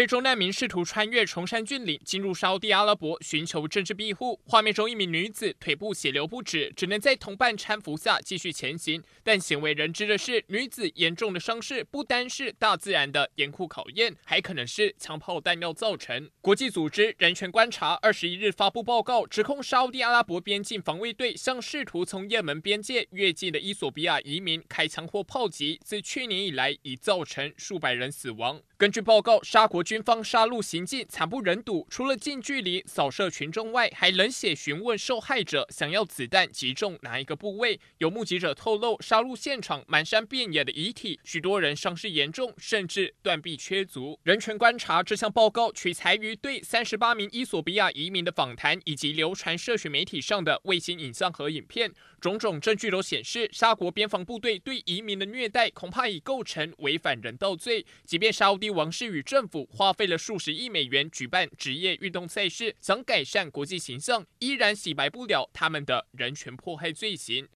非洲难民试图穿越崇山峻岭进入沙地阿拉伯寻求政治庇护。画面中一名女子腿部血流不止，只能在同伴搀扶下继续前行。但鲜为人知的是，女子严重的伤势不单是大自然的严酷考验，还可能是枪炮弹药造成。国际组织人权观察二十一日发布报告，指控沙地阿拉伯边境防卫队向试图从也门边界越境的伊索比亚移民开枪或炮击，自去年以来已造成数百人死亡。根据报告，沙国军方杀戮行径惨不忍睹，除了近距离扫射群众外，还冷血询问受害者想要子弹击中哪一个部位。有目击者透露，杀戮现场满山遍野的遗体，许多人伤势严重，甚至断臂缺足。人权观察这项报告取材于对三十八名伊索比亚移民的访谈，以及流传社群媒体上的卫星影像和影片，种种证据都显示，沙国边防部队对移民的虐待恐怕已构成违反人道罪。即便沙乌地王室与政府花费了数十亿美元举办职业运动赛事，想改善国际形象，依然洗白不了他们的人权迫害罪行。